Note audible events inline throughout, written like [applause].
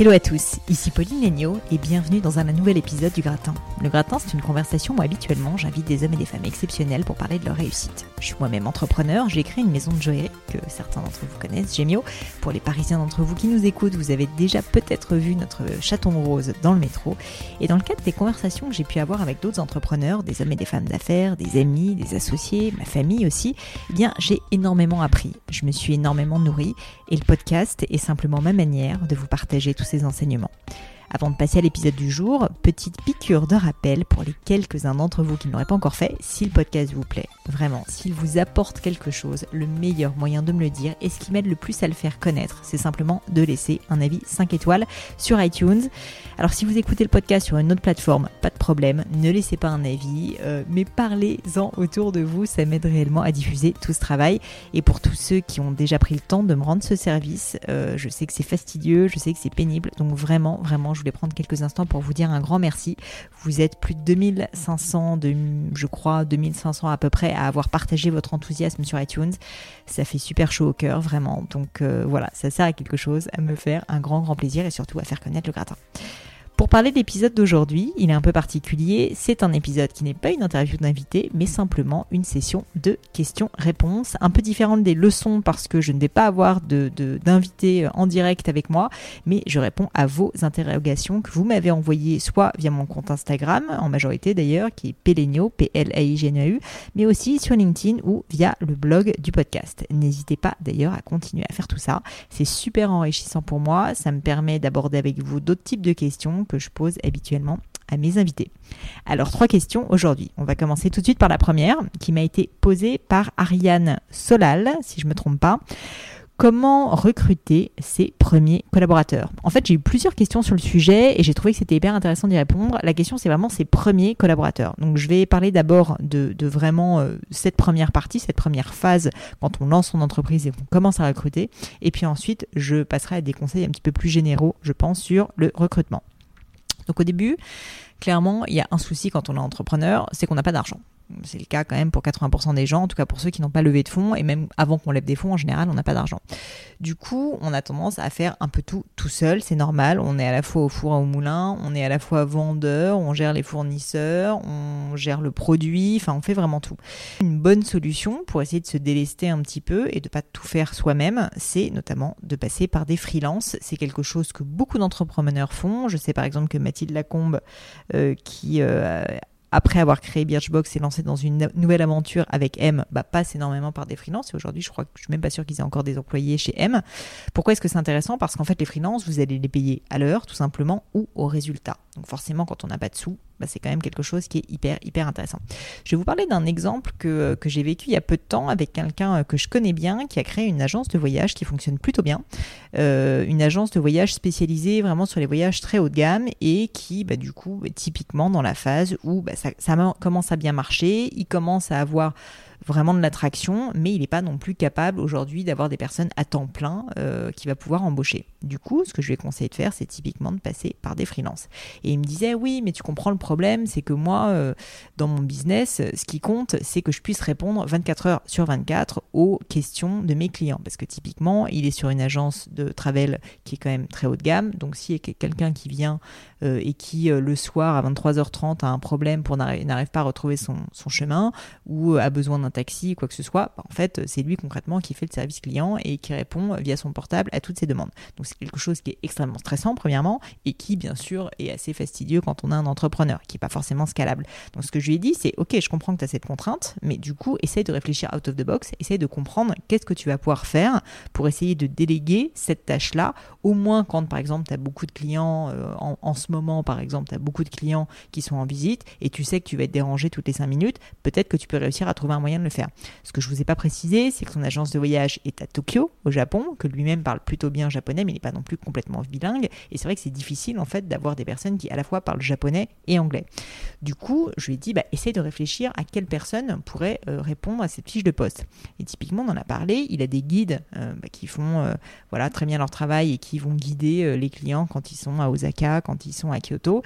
Hello à tous, ici Pauline Legnaud et bienvenue dans un nouvel épisode du Gratin. Le Gratin, c'est une conversation où habituellement j'invite des hommes et des femmes exceptionnels pour parler de leur réussite. Je suis moi-même entrepreneur, j'ai créé une maison de joaillerie que certains d'entre vous connaissent, Gemio. Pour les Parisiens d'entre vous qui nous écoutent, vous avez déjà peut-être vu notre chaton rose dans le métro. Et dans le cadre des conversations que j'ai pu avoir avec d'autres entrepreneurs, des hommes et des femmes d'affaires, des amis, des associés, ma famille aussi, eh bien j'ai énormément appris. Je me suis énormément nourrie et le podcast est simplement ma manière de vous partager tous enseignements. Avant de passer à l'épisode du jour, petite piqûre de rappel pour les quelques-uns d'entre vous qui ne l'auraient pas encore fait, si le podcast vous plaît, vraiment, s'il vous apporte quelque chose, le meilleur moyen de me le dire et ce qui m'aide le plus à le faire connaître, c'est simplement de laisser un avis 5 étoiles sur iTunes. Alors si vous écoutez le podcast sur une autre plateforme, pas de problème, ne laissez pas un avis, euh, mais parlez-en autour de vous, ça m'aide réellement à diffuser tout ce travail. Et pour tous ceux qui ont déjà pris le temps de me rendre ce service, euh, je sais que c'est fastidieux, je sais que c'est pénible, donc vraiment, vraiment, je voulais prendre quelques instants pour vous dire un grand merci. Vous êtes plus de 2500, de, je crois 2500 à peu près à avoir partagé votre enthousiasme sur iTunes. Ça fait super chaud au cœur, vraiment. Donc euh, voilà, ça sert à quelque chose, à me faire un grand grand plaisir et surtout à faire connaître le gratin. Pour parler de l'épisode d'aujourd'hui, il est un peu particulier. C'est un épisode qui n'est pas une interview d'invité, mais simplement une session de questions-réponses, un peu différente des leçons parce que je ne vais pas avoir d'invité de, en direct avec moi, mais je réponds à vos interrogations que vous m'avez envoyées soit via mon compte Instagram, en majorité d'ailleurs, qui est Pelenio, p l a i g n a u mais aussi sur LinkedIn ou via le blog du podcast. N'hésitez pas d'ailleurs à continuer à faire tout ça. C'est super enrichissant pour moi. Ça me permet d'aborder avec vous d'autres types de questions que je pose habituellement à mes invités. Alors trois questions aujourd'hui. On va commencer tout de suite par la première qui m'a été posée par Ariane Solal, si je ne me trompe pas. Comment recruter ses premiers collaborateurs? En fait, j'ai eu plusieurs questions sur le sujet et j'ai trouvé que c'était hyper intéressant d'y répondre. La question, c'est vraiment ses premiers collaborateurs. Donc, je vais parler d'abord de, vraiment euh, cette première partie, cette première phase quand on lance son entreprise et qu'on commence à recruter. Et puis ensuite, je passerai à des conseils un petit peu plus généraux, je pense, sur le recrutement. Donc au début, clairement, il y a un souci quand on est entrepreneur, c'est qu'on n'a pas d'argent. C'est le cas quand même pour 80% des gens, en tout cas pour ceux qui n'ont pas levé de fonds, et même avant qu'on lève des fonds, en général, on n'a pas d'argent. Du coup, on a tendance à faire un peu tout tout seul, c'est normal. On est à la fois au four et au moulin, on est à la fois vendeur, on gère les fournisseurs, on gère le produit, enfin on fait vraiment tout. Une bonne solution pour essayer de se délester un petit peu et de pas tout faire soi-même, c'est notamment de passer par des freelances. C'est quelque chose que beaucoup d'entrepreneurs font. Je sais par exemple que Mathilde Lacombe, euh, qui euh, après avoir créé Birchbox, s'est lancé dans une nouvelle aventure avec M, bah, passe énormément par des freelances. Et aujourd'hui, je crois que je suis même pas sûr qu'ils aient encore des employés chez M. Pourquoi est-ce que c'est intéressant? Parce qu'en fait, les freelances, vous allez les payer à l'heure, tout simplement, ou au résultat. Donc forcément, quand on n'a pas de sous, bah, c'est quand même quelque chose qui est hyper, hyper intéressant. Je vais vous parler d'un exemple que, que j'ai vécu il y a peu de temps avec quelqu'un euh, que je connais bien, qui a créé une agence de voyage qui fonctionne plutôt bien. Euh, une agence de voyage spécialisée vraiment sur les voyages très haut de gamme et qui, bah, du coup, est typiquement dans la phase où bah, ça commence à bien marcher, il commence à avoir vraiment de l'attraction, mais il n'est pas non plus capable aujourd'hui d'avoir des personnes à temps plein euh, qui va pouvoir embaucher. Du coup, ce que je lui ai conseillé de faire, c'est typiquement de passer par des freelances. Et il me disait, oui, mais tu comprends le problème, c'est que moi, euh, dans mon business, ce qui compte, c'est que je puisse répondre 24 heures sur 24 aux questions de mes clients. Parce que typiquement, il est sur une agence de travel qui est quand même très haut de gamme. Donc, s'il y a quelqu'un qui vient euh, et qui, le soir à 23h30, a un problème pour n'arrive pas à retrouver son, chemin ou a besoin d'un taxi, quoi que ce soit, bah, en fait, c'est lui concrètement qui fait le service client et qui répond via son portable à toutes ces demandes. Donc c'est quelque chose qui est extrêmement stressant premièrement et qui bien sûr est assez fastidieux quand on a un entrepreneur qui n'est pas forcément scalable. Donc ce que je lui ai dit c'est ok je comprends que tu as cette contrainte mais du coup essaye de réfléchir out of the box, essaye de comprendre qu'est-ce que tu vas pouvoir faire pour essayer de déléguer cette tâche là au moins quand par exemple tu as beaucoup de clients euh, en, en, ce moment par exemple tu as beaucoup de clients qui sont en visite et tu sais que tu vas être dérangé toutes les 5 minutes, peut-être que tu peux réussir à trouver un moyen le faire. Ce que je vous ai pas précisé, c'est que son agence de voyage est à Tokyo, au Japon, que lui-même parle plutôt bien japonais, mais il n'est pas non plus complètement bilingue. Et c'est vrai que c'est difficile en fait d'avoir des personnes qui à la fois parlent japonais et anglais. Du coup, je lui ai dit, bah, essaye de réfléchir à quelle personne pourrait euh, répondre à cette fiche de poste. Et typiquement, on en a parlé, il a des guides euh, bah, qui font euh, voilà, très bien leur travail et qui vont guider les clients quand ils sont à Osaka, quand ils sont à Kyoto.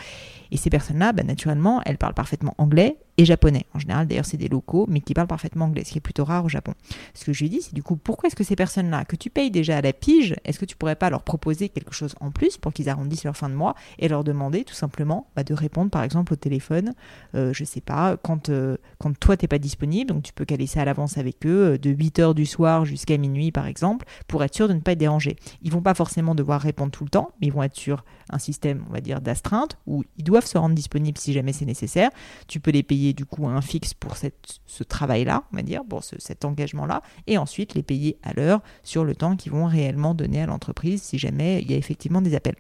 Et ces personnes-là, bah, naturellement, elles parlent parfaitement anglais et japonais. En général, d'ailleurs, c'est des locaux, mais qui parlent parfaitement anglais, ce qui est plutôt rare au Japon. Ce que je lui dit, c'est du coup, pourquoi est-ce que ces personnes-là, que tu payes déjà à la pige, est-ce que tu pourrais pas leur proposer quelque chose en plus pour qu'ils arrondissent leur fin de mois et leur demander tout simplement bah, de répondre, par exemple, au téléphone, euh, je sais pas, quand, euh, quand toi, t'es pas disponible, donc tu peux caler ça à l'avance avec eux, euh, de 8 heures du soir jusqu'à minuit, par exemple, pour être sûr de ne pas être dérangé. Ils vont pas forcément devoir répondre tout le temps, mais ils vont être sur un système, on va dire, d'astreinte, où ils doivent se rendre disponibles si jamais c'est nécessaire. Tu peux les payer du coup un fixe pour ce travail-là, on va dire, pour cet engagement-là, et ensuite les payer à l'heure sur le temps qu'ils vont réellement donner à l'entreprise si jamais il y a effectivement des appels.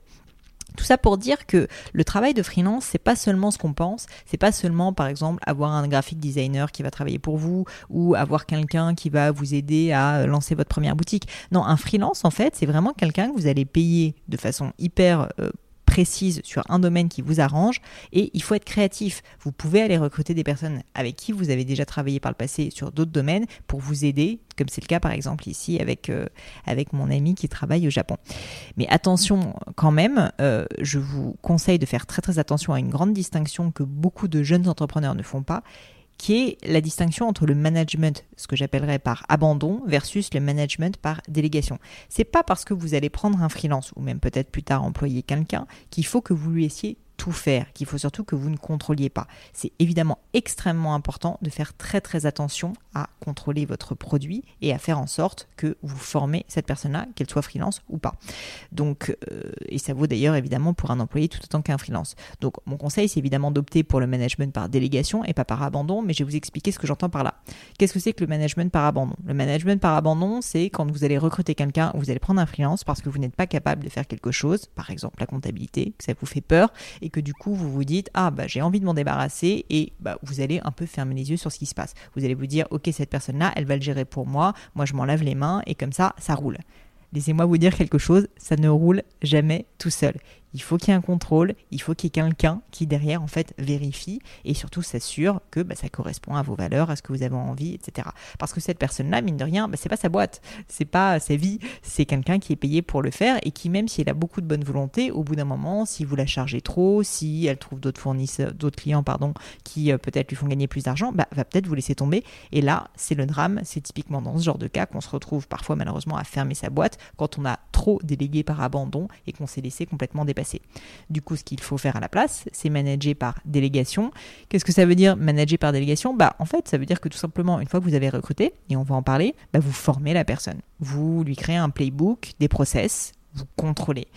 Tout ça pour dire que le travail de freelance, c'est pas seulement ce qu'on pense, c'est pas seulement par exemple avoir un graphic designer qui va travailler pour vous ou avoir quelqu'un qui va vous aider à lancer votre première boutique. Non, un freelance en fait, c'est vraiment quelqu'un que vous allez payer de façon hyper euh, précise sur un domaine qui vous arrange et il faut être créatif. Vous pouvez aller recruter des personnes avec qui vous avez déjà travaillé par le passé sur d'autres domaines pour vous aider, comme c'est le cas par exemple ici avec, euh, mon ami qui travaille au Japon. Mais attention quand même, euh, je vous conseille de faire très très attention à une grande distinction que beaucoup de jeunes entrepreneurs ne font pas qui est la distinction entre le management, ce que j'appellerais par abandon, versus le management par délégation. C'est pas parce que vous allez prendre un freelance ou même peut-être plus tard employer quelqu'un qu'il faut que vous lui laissiez tout faire, qu'il faut surtout que vous ne contrôliez pas. C'est évidemment extrêmement important de faire très très attention à contrôler votre produit et à faire en sorte que vous formez cette personne-là, qu'elle soit freelance ou pas. Donc, euh, et ça vaut d'ailleurs évidemment pour un employé tout autant qu'un freelance. Donc, mon conseil, c'est évidemment d'opter pour le management par délégation et pas par abandon, mais je vais vous expliquer ce que j'entends par là. Qu'est-ce que c'est que le management par abandon? Le management par abandon, c'est quand vous allez recruter quelqu'un, vous allez prendre un freelance parce que vous n'êtes pas capable de faire quelque chose, par exemple la comptabilité, que ça vous fait peur, et que du coup vous vous dites ah bah j'ai envie de m'en débarrasser et bah vous allez un peu fermer les yeux sur ce qui se passe. Vous allez vous dire ok cette personne là elle va le gérer pour moi, moi je m'en lave les mains et comme ça ça roule. Laissez-moi vous dire quelque chose, ça ne roule jamais tout seul il faut qu'il y ait un contrôle, il faut qu'il y ait quelqu'un qui derrière en fait vérifie et surtout s'assure que bah, ça correspond à vos valeurs, à ce que vous avez envie, etc. Parce que cette personne-là, mine de rien, bah, c'est pas sa boîte, c'est pas sa vie, c'est quelqu'un qui est payé pour le faire et qui même si elle a beaucoup de bonne volonté, au bout d'un moment, si vous la chargez trop, si elle trouve d'autres fournisseurs, d'autres clients pardon, qui euh, peut-être lui font gagner plus d'argent, bah, va peut-être vous laisser tomber. Et là, c'est le drame, c'est typiquement dans ce genre de cas qu'on se retrouve parfois malheureusement à fermer sa boîte quand on a trop délégué par abandon et qu'on s'est laissé complètement dépasser. Du coup, ce qu'il faut faire à la place, c'est manager par délégation. Qu'est-ce que ça veut dire manager par délégation? Bah, en fait, ça veut dire que tout simplement, une fois que vous avez recruté, et on va en parler, bah, vous formez la personne. Vous lui créez un playbook, des process, vous contrôlez.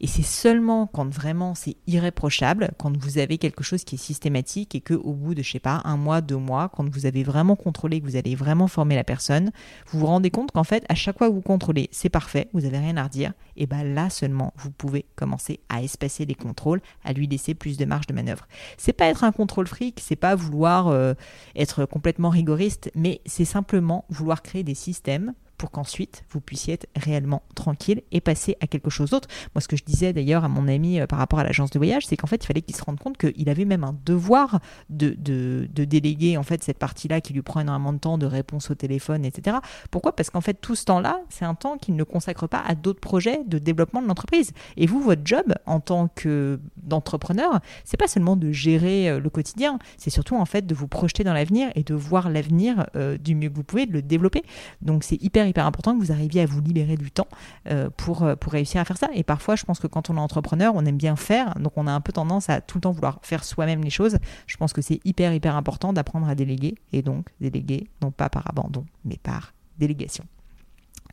Et c'est seulement quand vraiment c'est irréprochable, quand vous avez quelque chose qui est systématique et que au bout de, je sais pas, un mois, deux mois, quand vous avez vraiment contrôlé, que vous allez vraiment former la personne, vous vous rendez compte qu'en fait, à chaque fois que vous contrôlez, c'est parfait, vous avez rien à redire, et bien là seulement, vous pouvez commencer à espacer les contrôles, à lui laisser plus de marge de manœuvre. C'est pas être un contrôle fric, c'est pas vouloir euh, être complètement rigoriste, mais c'est simplement vouloir créer des systèmes pour qu'ensuite vous puissiez être réellement tranquille et passer à quelque chose d'autre. Moi, ce que je disais d'ailleurs à mon ami euh, par rapport à l'agence de voyage, c'est qu'en fait, il fallait qu'il se rende compte qu'il avait même un devoir de, de, de déléguer en fait cette partie-là qui lui prend énormément de temps, de réponse au téléphone, etc. Pourquoi? Parce qu'en fait, tout ce temps-là, c'est un temps qu'il ne consacre pas à d'autres projets de développement de l'entreprise. Et vous, votre job en tant que d'entrepreneur, c'est pas seulement de gérer euh, le quotidien, c'est surtout en fait de vous projeter dans l'avenir et de voir l'avenir euh, du mieux que vous pouvez, de le développer. Donc c'est hyper hyper important que vous arriviez à vous libérer du temps euh, pour, pour réussir à faire ça. Et parfois, je pense que quand on est entrepreneur, on aime bien faire, donc on a un peu tendance à tout le temps vouloir faire soi-même les choses. Je pense que c'est hyper hyper important d'apprendre à déléguer et donc déléguer non pas par abandon, mais par délégation.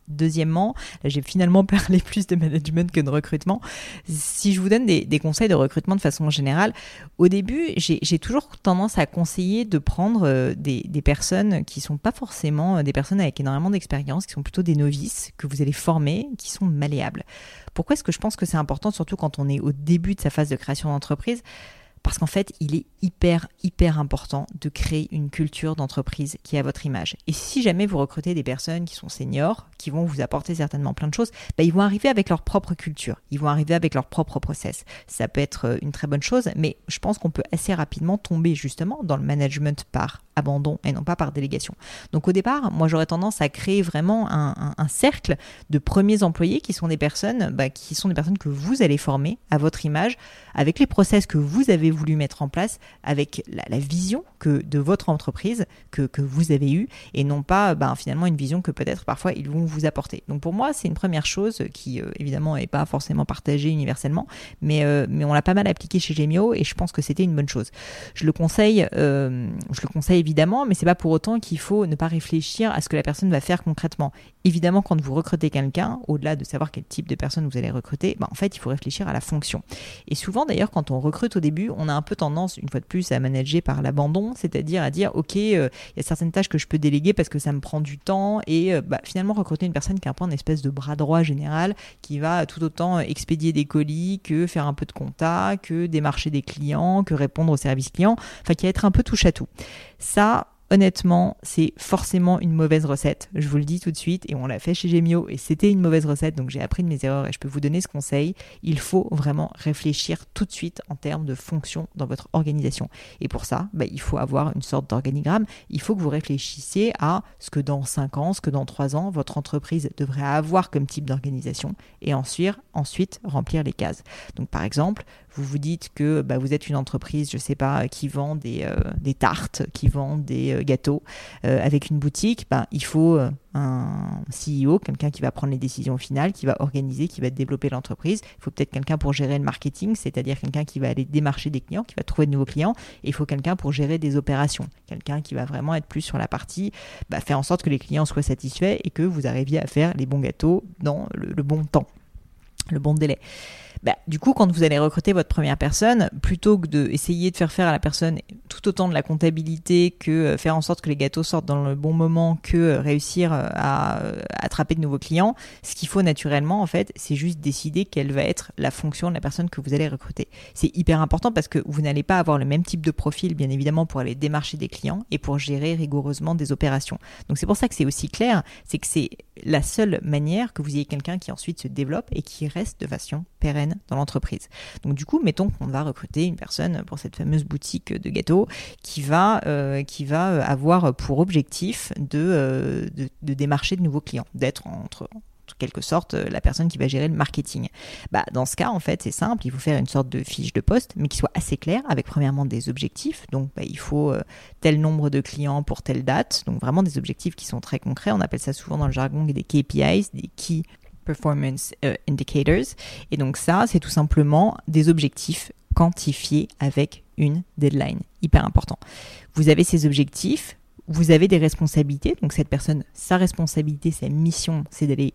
Deuxièmement, j'ai finalement [laughs] parlé plus de management que de recrutement. Si je vous donne des, conseils de recrutement de façon générale, au début, j'ai toujours tendance à conseiller de prendre euh, des, des, personnes qui sont pas forcément euh, des personnes avec énormément d'expérience, qui sont plutôt des novices, que vous allez former, qui sont malléables. Pourquoi est-ce que je pense que c'est important, surtout quand on est au début de sa phase de création d'entreprise? Parce qu'en fait, il est hyper, hyper important de créer une culture d'entreprise qui est à votre image. Et si jamais vous recrutez des personnes qui sont seniors, qui vont vous apporter certainement plein de choses, bah, ils vont arriver avec leur propre culture, ils vont arriver avec leur propre process. Ça peut être euh, une très bonne chose, mais je pense qu'on peut assez rapidement tomber justement dans le management par abandon et non pas par délégation. Donc au départ, moi j'aurais tendance à créer vraiment un, cercle de premiers employés qui sont des personnes, bah, qui sont des personnes que vous allez former à votre image, avec les process que vous avez voulu mettre en place, avec la, vision que de votre entreprise que, que, vous avez eue, et non pas bah, finalement une vision que peut-être parfois ils vont vous apporter. Donc pour moi, c'est une première chose qui euh, évidemment n'est pas forcément partagée universellement, mais, euh, mais on l'a pas mal appliqué chez Gemio et je pense que c'était une bonne chose. Je le conseille, euh, je le conseille évidemment, mais c'est pas pour autant qu'il faut ne pas réfléchir à ce que la personne va faire concrètement. Évidemment, quand vous recrutez quelqu'un, au-delà de savoir quel type de personne vous allez recruter, bah, en fait, il faut réfléchir à la fonction. Et souvent, d'ailleurs, quand on recrute au début, on a un peu tendance, une fois de plus, à manager par l'abandon, c'est-à-dire à dire, ok, euh, il y a certaines tâches que je peux déléguer parce que ça me prend du temps, et euh, bah, finalement recruter une personne qui a un peu une espèce de bras droit général, qui va tout autant expédier des colis que faire un peu de compta, que démarcher des clients, que répondre aux services clients, enfin qui va être un peu touche à tout. Ça, honnêtement, c'est forcément une mauvaise recette. Je vous le dis tout de suite, et on l'a fait chez Gemio, et c'était une mauvaise recette, donc j'ai appris de mes erreurs et je peux vous donner ce conseil. Il faut vraiment réfléchir tout de suite en termes de fonction dans votre organisation. Et pour ça, bah, il faut avoir une sorte d'organigramme. Il faut que vous réfléchissiez à ce que dans 5 ans, ce que dans 3 ans, votre entreprise devrait avoir comme type d'organisation, et ensuite, ensuite remplir les cases. Donc par exemple, vous vous dites que bah, vous êtes une entreprise, je ne sais pas, qui vend des, euh, tartes, qui vend des euh, gâteaux euh, avec une boutique, bah, il faut un CEO, quelqu'un qui va prendre les décisions finales, qui va organiser, qui va développer l'entreprise. Il faut peut-être quelqu'un pour gérer le marketing, c'est-à-dire quelqu'un qui va aller démarcher des clients, qui va trouver de nouveaux clients. Et il faut quelqu'un pour gérer des opérations, quelqu'un qui va vraiment être plus sur la partie, bah, faire en sorte que les clients soient satisfaits et que vous arriviez à faire les bons gâteaux dans le bon temps, le bon délai. Bah, du coup, quand vous allez recruter votre première personne, plutôt que d'essayer de faire faire à la personne tout autant de la comptabilité que euh, faire en sorte que les gâteaux sortent dans le bon moment, que euh, réussir euh, à attraper de nouveaux clients, ce qu'il faut naturellement, en fait, c'est juste décider quelle va être la fonction de la personne que vous allez recruter. C'est hyper important parce que vous n'allez pas avoir le même type de profil, bien évidemment, pour aller démarcher des clients et pour gérer rigoureusement des opérations. Donc c'est pour ça que c'est aussi clair, c'est que c'est la seule manière que vous ayez quelqu'un qui ensuite se développe et qui reste de façon pérenne dans l'entreprise. Donc du coup, mettons qu'on va recruter une personne pour cette fameuse boutique de gâteaux qui va, euh, va avoir pour objectif de, euh, de, démarcher de nouveaux clients, d'être entre quelque sorte la personne qui va gérer le marketing. Bah, dans ce cas, en fait, c'est simple, il faut faire une sorte de fiche de poste, mais qui soit assez claire, avec premièrement des objectifs. Donc, bah, il faut euh, tel nombre de clients pour telle date. Donc, vraiment des objectifs qui sont très concrets. On appelle ça souvent dans le jargon des KPIs, des Key Performance euh, Indicators. Et donc ça, c'est tout simplement des objectifs quantifiés avec une deadline. Hyper important. Vous avez ces objectifs, vous avez des responsabilités. Donc cette personne, sa responsabilité, sa mission, c'est d'aller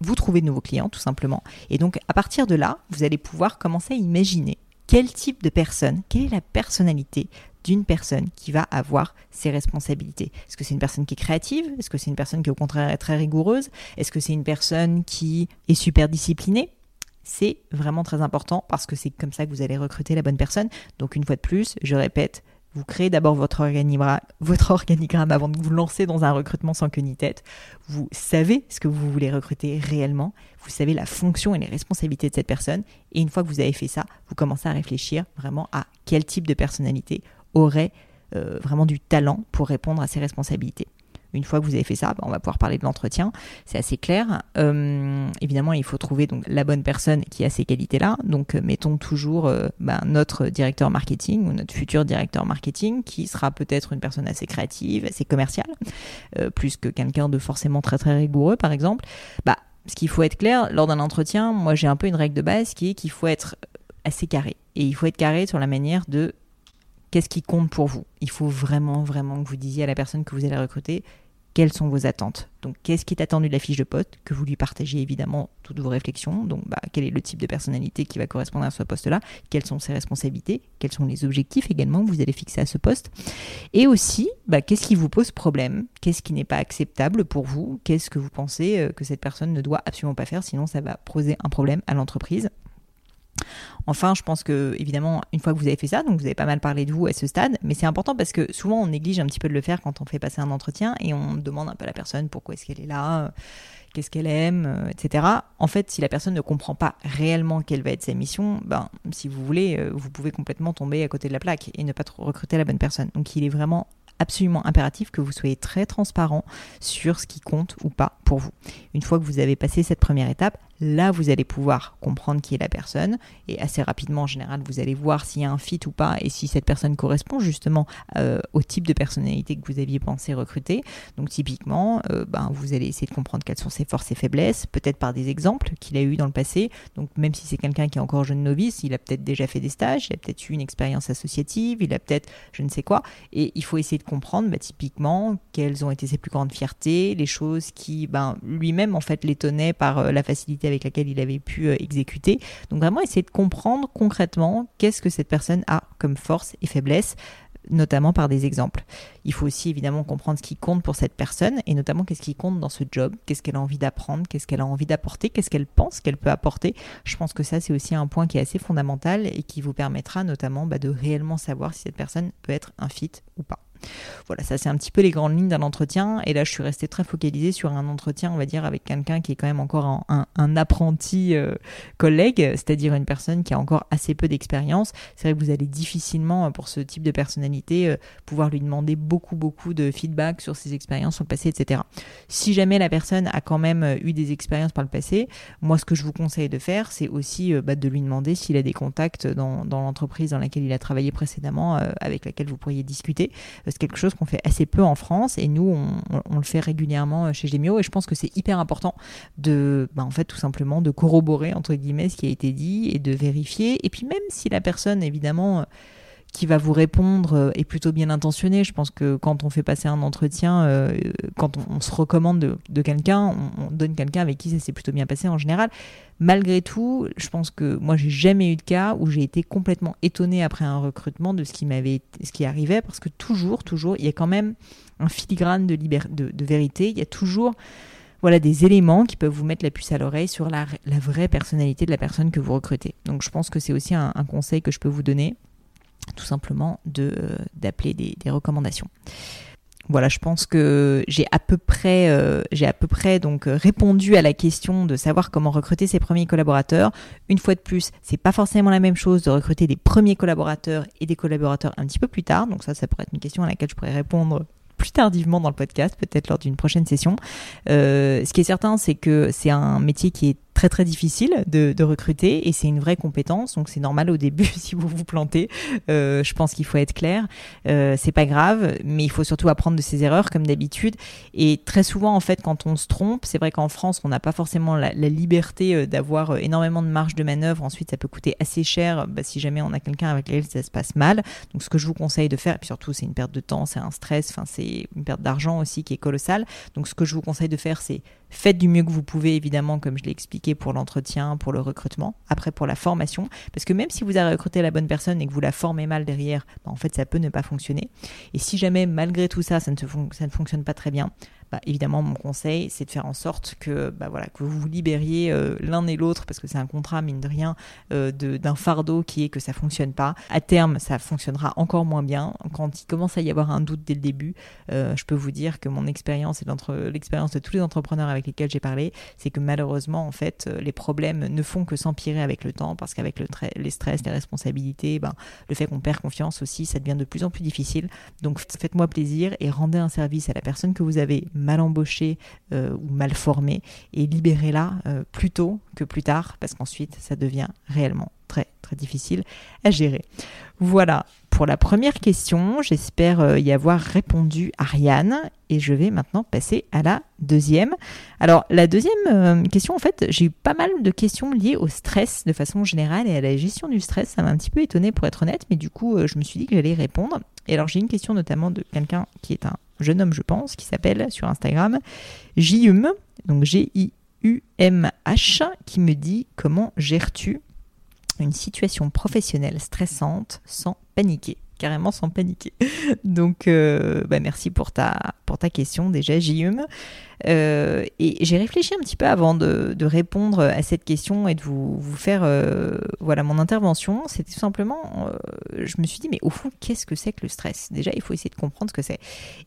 vous trouver de nouveaux clients, tout simplement. Et donc à partir de là, vous allez pouvoir commencer à imaginer quel type de personne, quelle est la personnalité d'une personne qui va avoir ses responsabilités. Est-ce que c'est une personne qui est créative? Est-ce que c'est une personne qui au contraire est très rigoureuse? Est-ce que c'est une personne qui est super disciplinée? C'est vraiment très important parce que c'est comme ça que vous allez recruter la bonne personne. Donc une fois de plus, je répète, Vous créez d'abord votre organigramme, avant de vous lancer dans un recrutement sans queue ni tête. Vous savez ce que vous voulez recruter réellement. Vous savez la fonction et les responsabilités de cette personne. Et une fois que vous avez fait ça, vous commencez à réfléchir vraiment à quel type de personnalité aurait euh, vraiment du talent pour répondre à ces responsabilités. Une fois que vous avez fait ça, bah, on va pouvoir parler de l'entretien. C'est assez clair. Euh, évidemment, il faut trouver la bonne personne qui a ces qualités-là. Donc, euh, mettons toujours bah, notre directeur marketing ou notre futur directeur marketing qui sera peut-être une personne assez créative, assez commerciale, plus que quelqu'un de forcément très très rigoureux, par exemple. Bah, ce qu'il faut être clair lors d'un entretien, moi j'ai un peu une règle de base qui est qu'il faut être assez carré. Et il faut être carré sur la manière de qu'est-ce qui compte pour vous? Il faut vraiment, vraiment que vous disiez à la personne que vous allez recruter quelles sont vos attentes? Donc, qu'est-ce qui est attendu de la fiche de poste Que vous lui partagez évidemment toutes vos réflexions? Donc, bah, quel est le type de personnalité qui va correspondre à ce poste-là? Quelles sont ses responsabilités? Quels sont les objectifs également que vous allez fixer à ce poste? Et aussi, bah, qu'est-ce qui vous pose problème? Qu'est-ce qui n'est pas acceptable pour vous? Qu'est-ce que vous pensez euh, que cette personne ne doit absolument pas faire Sinon, ça va poser un problème à l'entreprise? Enfin, je pense que, évidemment, une fois que vous avez fait ça, donc vous avez pas mal parlé de vous à ce stade, mais c'est important parce que souvent on néglige un petit peu de le faire quand on fait passer un entretien et on demande un peu à la personne pourquoi est-ce qu'elle est là, qu'est-ce qu'elle aime, euh, etc. En fait, si la personne ne comprend pas réellement quelle va être sa mission, ben, si vous voulez, euh, vous pouvez complètement tomber à côté de la plaque et ne pas recruter la bonne personne. Donc, il est vraiment absolument impératif que vous soyez très transparent sur ce qui compte ou pas pour vous. Une fois que vous avez passé cette première étape, là vous allez pouvoir comprendre qui est la personne et assez rapidement en général vous allez voir s'il y a un fit ou pas et si cette personne correspond justement euh, au type de personnalité que vous aviez pensé recruter. Donc typiquement, euh, ben, vous allez essayer de comprendre quelles sont ses forces et faiblesses, peut-être par des exemples qu'il a eu dans le passé. Donc même si c'est quelqu'un qui est encore jeune novice, il a peut-être déjà fait des stages, il a peut-être eu une expérience associative, il a peut-être je ne sais quoi et il faut essayer de comprendre bah, typiquement quelles ont été ses plus grandes fiertés, les choses qui ben, lui-même en fait l'étonnaient par euh, la facilité avec laquelle il avait pu euh, exécuter. Donc vraiment essayer de comprendre concrètement qu'est-ce que cette personne a comme force et faiblesse notamment par des exemples. Il faut aussi évidemment comprendre ce qui compte pour cette personne et notamment qu'est-ce qui compte dans ce job, qu'est-ce qu'elle a envie d'apprendre, qu'est-ce qu'elle a envie d'apporter, qu'est-ce qu'elle pense qu'elle peut apporter? Je pense que ça c'est aussi un point qui est assez fondamental et qui vous permettra notamment bah, de réellement savoir si cette personne peut être un fit ou pas. Voilà, ça c'est un petit peu les grandes lignes d'un entretien. Et là, je suis restée très focalisée sur un entretien, on va dire, avec quelqu'un qui est quand même encore un, apprenti euh, collègue, c'est-à-dire une personne qui a encore assez peu d'expérience. C'est vrai que vous allez difficilement, euh, pour ce type de personnalité, euh, pouvoir lui demander beaucoup, beaucoup de feedback sur ses expériences le passé, etc. Si jamais la personne a quand même eu des expériences par le passé, moi, ce que je vous conseille de faire, c'est aussi bah, de lui demander s'il a des contacts dans, l'entreprise dans laquelle il a travaillé précédemment, avec laquelle vous pourriez discuter c'est quelque chose qu'on fait assez peu en France et nous, on, le fait régulièrement euh, chez Gemio et je pense que c'est hyper important de, bah, en fait, tout simplement de corroborer, entre guillemets, ce qui a été dit et de vérifier. Et puis même si la personne, évidemment, qui va vous répondre euh, est plutôt bien intentionné. Je pense que quand on fait passer un entretien, euh, quand on, se recommande de, quelqu'un, on, donne quelqu'un avec qui ça s'est plutôt bien passé en général. Malgré tout, je pense que moi j'ai jamais eu de cas où j'ai été complètement étonné après un recrutement de ce qui m'avait, ce qui arrivait, parce que toujours, toujours, il y a quand même un filigrane de, de, vérité. Il y a toujours voilà des éléments qui peuvent vous mettre la puce à l'oreille sur la, vraie personnalité de la personne que vous recrutez. Donc je pense que c'est aussi un, conseil que je peux vous donner tout simplement de euh, d'appeler des, recommandations. Voilà, je pense que j'ai à peu près, euh, à peu près donc euh, répondu à la question de savoir comment recruter ses premiers collaborateurs. Une fois de plus, c'est pas forcément la même chose de recruter des premiers collaborateurs et des collaborateurs un petit peu plus tard. Donc ça, ça pourrait être une question à laquelle je pourrais répondre plus tardivement dans le podcast, peut-être lors d'une prochaine session. ce qui est certain, c'est que c'est un métier qui est très très difficile de, de recruter et c'est une vraie compétence. Donc c'est normal au début [laughs] si vous vous plantez. Euh, je pense qu'il faut être clair. Euh, c'est pas grave, mais il faut surtout apprendre de ses erreurs comme d'habitude. Et très souvent en fait, quand on se trompe, c'est vrai qu'en France on n'a pas forcément la, liberté euh, d'avoir euh, énormément de marge de manœuvre. Ensuite, ça peut coûter assez cher bah, si jamais on a quelqu'un avec lequel ça se passe mal. Donc ce que je vous conseille de faire, et puis surtout c'est une perte de temps, c'est un stress, enfin c'est une perte d'argent aussi qui est colossale. Donc ce que je vous conseille de faire, c'est Faites du mieux que vous pouvez, évidemment, comme je l'ai expliqué pour l'entretien, pour le recrutement, après pour la formation, parce que même si vous avez recruté la bonne personne et que vous la formez mal derrière, bah, en fait, ça peut ne pas fonctionner. Et si jamais, malgré tout ça, ça ne fonctionne pas très bien, bah, évidemment, mon conseil, c'est de faire en sorte que, bah, voilà, que vous vous libériez euh, l'un et l'autre, parce que c'est un contrat, mine de rien, euh, d'un fardeau qui est que ça fonctionne pas. À terme, ça fonctionnera encore moins bien. Quand il commence à y avoir un doute dès le début, je peux vous dire que mon expérience et l'expérience de tous les entrepreneurs avec lesquels j'ai parlé, c'est que malheureusement, en fait, les problèmes ne font que s'empirer avec le temps, parce qu'avec le les stress, les responsabilités, ben, le fait qu'on perd confiance aussi, ça devient de plus en plus difficile. Donc faites-moi plaisir et rendez un service à la personne que vous avez mal embauchée euh, ou mal formée et libérez-la euh, plus tôt que plus tard parce qu'ensuite ça devient réellement très très difficile à gérer. Voilà pour la première question. J'espère euh, y avoir répondu Ariane et je vais maintenant passer à la deuxième. Alors la deuxième euh, question, en fait, j'ai eu pas mal de questions liées au stress de façon générale et à la gestion du stress. Ça m'a un petit peu étonné pour être honnête, mais du coup, euh, je me suis dit que j'allais répondre. Et alors j'ai une question notamment de quelqu'un qui est un jeune homme, je pense, qui s'appelle sur Instagram JUM, donc G-I-U-M-H, qui me dit comment gères-tu une situation professionnelle stressante sans paniquer carrément sans paniquer. [laughs] Donc, euh, bah merci pour ta, pour ta question déjà, JUM. Euh, et j'ai réfléchi un petit peu avant de, de, répondre à cette question et de vous, vous faire euh, voilà mon intervention. C'était tout simplement, je me suis dit, mais au fond, qu'est-ce que c'est que le stress? Déjà, il faut essayer de comprendre ce que c'est.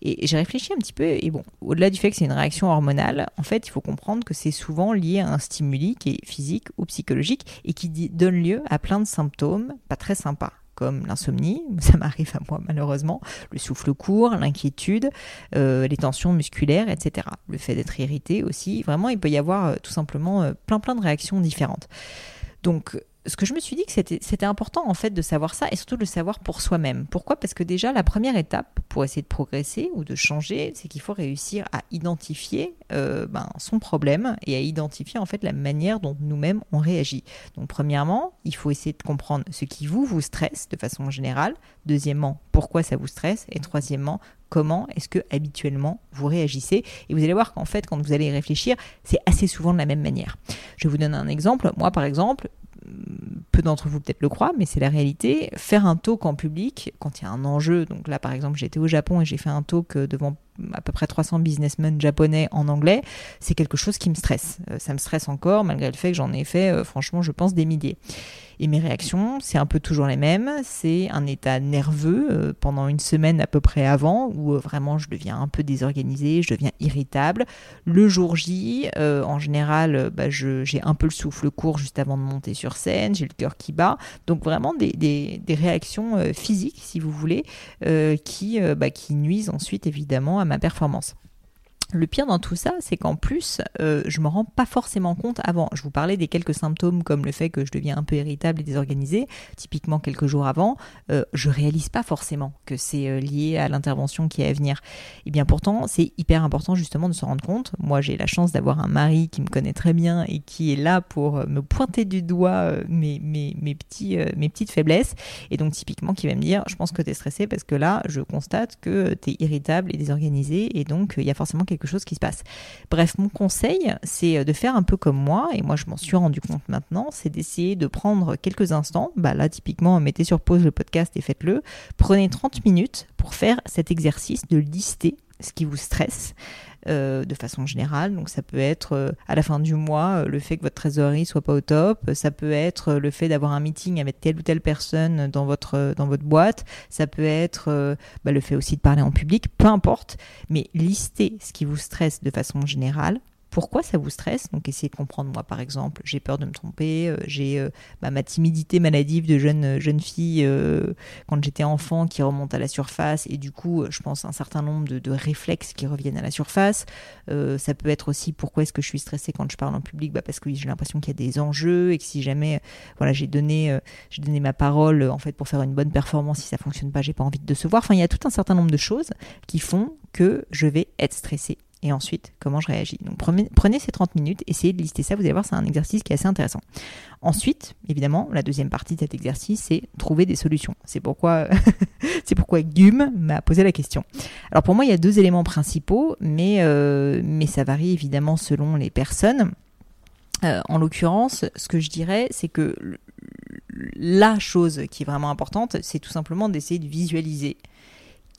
Et j'ai réfléchi un petit peu, et bon, au-delà du fait que c'est une réaction hormonale, en fait, il faut comprendre que c'est souvent lié à un stimuli qui est physique ou psychologique et qui donne lieu à plein de symptômes pas très sympas comme l'insomnie, [laughs] ça m'arrive à moi malheureusement, le souffle court, l'inquiétude, euh, les tensions musculaires, etc. Le fait d'être irrité aussi, vraiment il peut y avoir euh, tout simplement euh, plein plein de réactions différentes. Donc ce que je me suis dit que c'était important en fait de savoir ça et surtout de le savoir pour soi-même. Pourquoi? Parce que déjà la première étape pour essayer de progresser ou de changer, c'est qu'il faut réussir à identifier euh, ben, son problème et à identifier en fait la manière dont nous-mêmes on réagit. Donc premièrement, il faut essayer de comprendre ce qui vous vous stresse de façon générale. Deuxièmement, pourquoi ça vous stresse et troisièmement, comment est-ce que habituellement vous réagissez. Et vous allez voir qu'en fait, quand vous allez y réfléchir, c'est assez souvent de la même manière. Je vous donne un exemple. Moi, par exemple, peu d'entre vous peut-être le croient, mais c'est la réalité. Faire un talk en public, quand il y a un enjeu, donc là par exemple j'étais au Japon et j'ai fait un talk devant à peu près 300 businessmen japonais en anglais, c'est quelque chose qui me stresse. Euh, ça me stresse encore malgré le fait que j'en ai fait euh, franchement je pense des milliers. Et mes réactions, c'est un peu toujours les mêmes. C'est un état nerveux euh, pendant une semaine à peu près avant, où vraiment je deviens un peu désorganisé, je deviens irritable. Le jour J, en général, bah, j'ai un peu le souffle court juste avant de monter sur scène, j'ai le cœur qui bat. Donc vraiment des réactions physiques, si vous voulez, qui, bah, qui nuisent ensuite évidemment à ma performance. Le pire dans tout ça, c'est qu'en plus, euh, je me rends pas forcément compte avant. Je vous parlais des quelques symptômes comme le fait que je deviens un peu irritable et désorganisé, typiquement quelques jours avant. Euh, je réalise pas forcément que c'est euh, lié à l'intervention qui est à venir. Et bien pourtant, c'est hyper important justement de se rendre compte. Moi, j'ai la chance d'avoir un mari qui me connaît très bien et qui est là pour me pointer du doigt euh, mes, petites faiblesses. Et donc typiquement, qui va me dire, je pense que tu es stressé parce que là, je constate que tu es irritable et désorganisé et donc il y a forcément quelque chose qui se passe. Bref, mon conseil, c'est euh, de faire un peu comme moi, et moi je m'en suis rendu compte maintenant, c'est d'essayer de prendre quelques instants, bah là typiquement mettez sur pause le podcast et faites-le, prenez 30 minutes pour faire cet exercice de lister ce qui vous stresse, euh, de façon générale. Donc ça peut être euh, à la fin du mois euh, le fait que votre trésorerie soit pas au top, ça peut être le fait d'avoir un meeting avec telle ou telle personne dans votre dans votre boîte, ça peut être bah, le fait aussi de parler en public, peu importe. Mais listez ce qui vous stresse de façon générale pourquoi ça vous stresse? Donc essayez de comprendre, moi par exemple, j'ai peur de me tromper, euh, j'ai euh, bah, ma timidité maladive de jeune, euh, fille quand j'étais enfant qui remonte à la surface et du coup je pense un certain nombre de, réflexes qui reviennent à la surface. ça peut être aussi pourquoi est-ce que je suis stressée quand je parle en public? Bah, Parce que j'ai l'impression qu'il y a des enjeux et que si jamais voilà, j'ai donné, j'ai donné ma parole en fait pour faire une bonne performance, si ça fonctionne pas, j'ai pas envie de décevoir. Enfin, il y a tout un certain nombre de choses qui font que je vais être stressée et ensuite comment je réagis. Donc prenez, ces 30 minutes, essayez de lister ça, vous allez voir, c'est un exercice qui est assez intéressant. Ensuite, évidemment, la deuxième partie de cet exercice, c'est trouver des solutions. C'est pourquoi, [laughs] c'est pourquoi Gume m'a posé la question. Alors pour moi, il y a deux éléments principaux, mais, euh, mais ça varie évidemment selon les personnes. Euh, en l'occurrence, ce que je dirais, c'est que la chose qui est vraiment importante, c'est tout simplement d'essayer de visualiser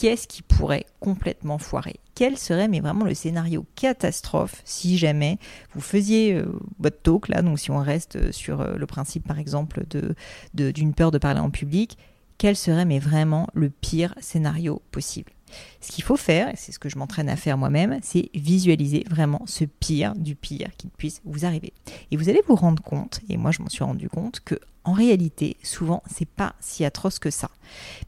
qu'est-ce qui pourrait complètement foirer? Quel serait mais vraiment le scénario catastrophe si jamais vous faisiez euh, votre talk là, donc si on reste sur le principe par exemple de d'une peur de parler en public, quel serait mais vraiment le pire scénario possible? Ce qu'il faut faire, et c'est ce que je m'entraîne à faire moi-même, c'est visualiser vraiment ce pire du pire qui puisse vous arriver. Et vous allez vous rendre compte, et moi je m'en suis rendu compte, que en réalité, souvent, c'est pas si atroce que ça.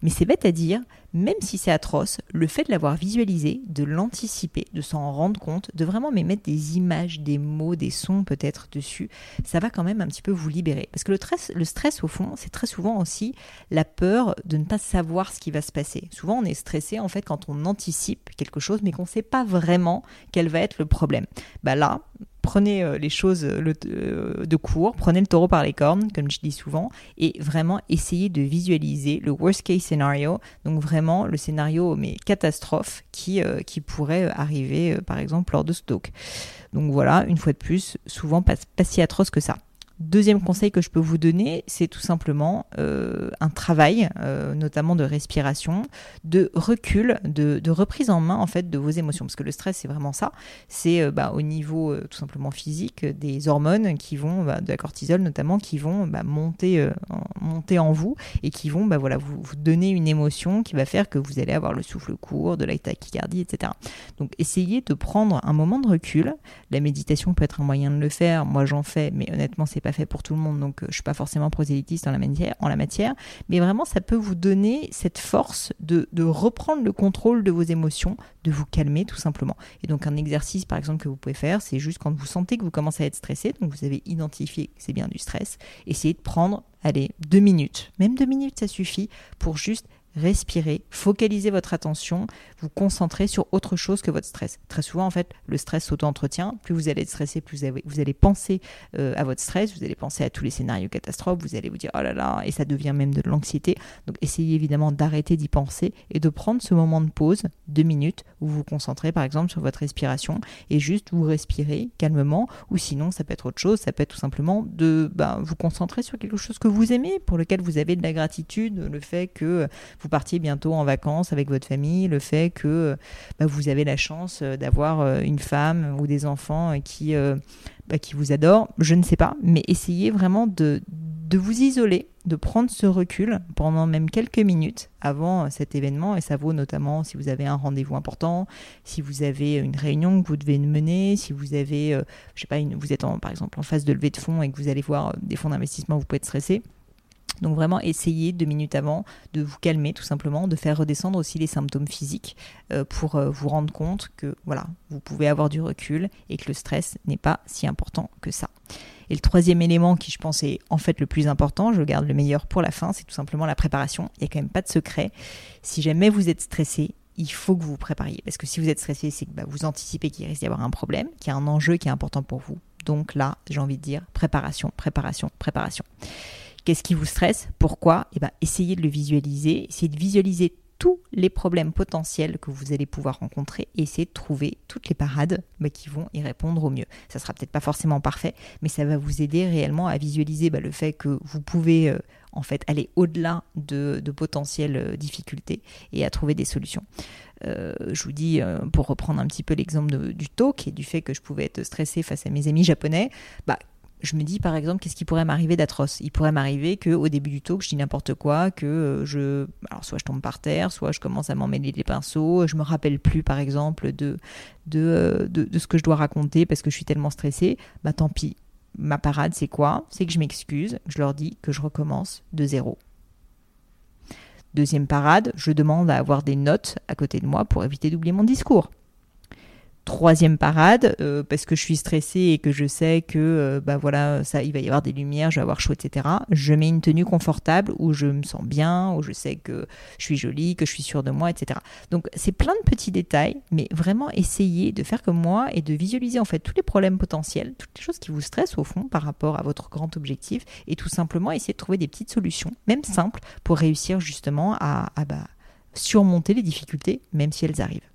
Mais c'est bête à dire, même si c'est atroce, le fait de l'avoir visualisé, de l'anticiper, de s'en rendre compte, de vraiment mettre des images, des mots, des sons peut-être dessus, ça va quand même un petit peu vous libérer. Parce que le stress, le stress au fond, c'est très souvent aussi la peur de ne pas savoir ce qui va se passer. Souvent, on est stressé en fait quand on anticipe quelque chose, mais qu'on ne sait pas vraiment quel va être le problème. Bah là, prenez euh, les choses euh, euh, de court, prenez le taureau par les cornes, comme je dis souvent, et vraiment essayez de visualiser le worst case scenario, donc vraiment le scénario mais catastrophe qui, qui pourrait arriver par exemple lors de talk. Donc voilà, une fois de plus, souvent pas si atroce que ça. Deuxième conseil que je peux vous donner, c'est tout simplement euh, un travail, euh, notamment de respiration, de recul, de, reprise en main en fait de vos émotions, parce que le stress c'est vraiment ça. C'est euh, bah, au niveau tout simplement physique des hormones qui vont, bah, de la cortisol notamment, qui vont bah, monter, monter en vous et qui vont voilà vous, vous, donner une émotion qui va faire que vous allez avoir le souffle court, de la tachycardie, etc. Donc essayez de prendre un moment de recul. La méditation peut être un moyen de le faire. Moi j'en fais, mais honnêtement c'est pas fait pour tout le monde, donc euh, je suis pas forcément prosélytiste en la matière, en la matière mais vraiment ça peut vous donner cette force de, de reprendre le contrôle de vos émotions, de vous calmer tout simplement. Et donc un exercice par exemple que vous pouvez faire, c'est juste quand vous sentez que vous commencez à être stressé, donc vous avez identifié que c'est bien du stress, essayez de prendre, allez, deux minutes, même deux minutes ça suffit pour juste respirez, focalisez votre attention, vous concentrez sur autre chose que votre stress. Très souvent, en fait, le stress s'auto-entretient. Plus vous allez être stressé, plus vous, allez penser euh, à votre stress, vous allez penser à tous les scénarios catastrophes, vous allez vous dire oh là là, et ça devient même de l'anxiété. Donc, essayez évidemment d'arrêter d'y penser et de prendre ce moment de pause, deux minutes, où vous vous concentrez par exemple sur votre respiration et juste vous respirez calmement, ou sinon, ça peut être autre chose, ça peut être tout simplement de ben, vous concentrer sur quelque chose que vous aimez, pour lequel vous avez de la gratitude, le fait que vous partiez bientôt en vacances avec votre famille, le fait que bah, vous avez la chance euh, d'avoir euh, une femme ou des enfants qui, euh, bah, qui vous adorent, je ne sais pas, mais essayez vraiment de, de vous isoler, de prendre ce recul pendant même quelques minutes avant cet événement, et ça vaut notamment si vous avez un rendez-vous important, si vous avez une réunion que vous devez mener, si vous avez, je sais pas, vous êtes par exemple en phase de levée de fonds et que vous allez voir des fonds d'investissement, vous pouvez être stressé. Donc vraiment essayez deux minutes avant de vous calmer tout simplement, de faire redescendre aussi les symptômes physiques euh, pour euh, vous rendre compte que voilà, vous pouvez avoir du recul et que le stress n'est pas si important que ça. Et le troisième élément qui je pense est en fait le plus important, je garde le meilleur pour la fin, c'est tout simplement la préparation. Il n'y a quand même pas de secret. Si jamais vous êtes stressé, il faut que vous vous prépariez. Parce que si vous êtes stressé, c'est que bah, vous anticipez qu'il risque d'y avoir un problème, qu'il y a un enjeu qui est important pour vous. Donc là, j'ai envie de dire préparation, préparation, préparation. Qu'est-ce qui vous stresse? Pourquoi? Eh ben, essayez de le visualiser, essayez de visualiser tous les problèmes potentiels que vous allez pouvoir rencontrer et essayer de trouver toutes les parades bah, qui vont y répondre au mieux. Ça sera peut-être pas forcément parfait, mais ça va vous aider réellement à visualiser bah, le fait que vous pouvez euh, en fait aller au-delà de, potentielles euh, difficultés et à trouver des solutions. Euh, je vous dis, pour reprendre un petit peu l'exemple du talk et du fait que je pouvais être stressée face à mes amis japonais, bah, je me dis par exemple qu'est-ce qui pourrait m'arriver d'atroce? Il pourrait m'arriver que au début du talk je dis n'importe quoi, que euh, je alors soit je tombe par terre, soit je commence à m'emmêler les pinceaux, je me rappelle plus par exemple de euh, de, de ce que je dois raconter parce que je suis tellement stressée. Bah tant pis. Ma parade c'est quoi? C'est que je m'excuse, je leur dis que je recommence de zéro. Deuxième parade, je demande à avoir des notes à côté de moi pour éviter d'oublier mon discours troisième parade euh, parce que je suis stressée et que je sais que euh, bah voilà ça il va y avoir des lumières je vais avoir chaud etc je mets une tenue confortable où je me sens bien où je sais que je suis jolie que je suis sûre de moi etc donc c'est plein de petits détails mais vraiment essayer de faire comme moi et de visualiser en fait tous les problèmes potentiels toutes les choses qui vous stressent au fond par rapport à votre grand objectif et tout simplement essayer de trouver des petites solutions même simples pour réussir justement à, à bah, surmonter les difficultés même si elles arrivent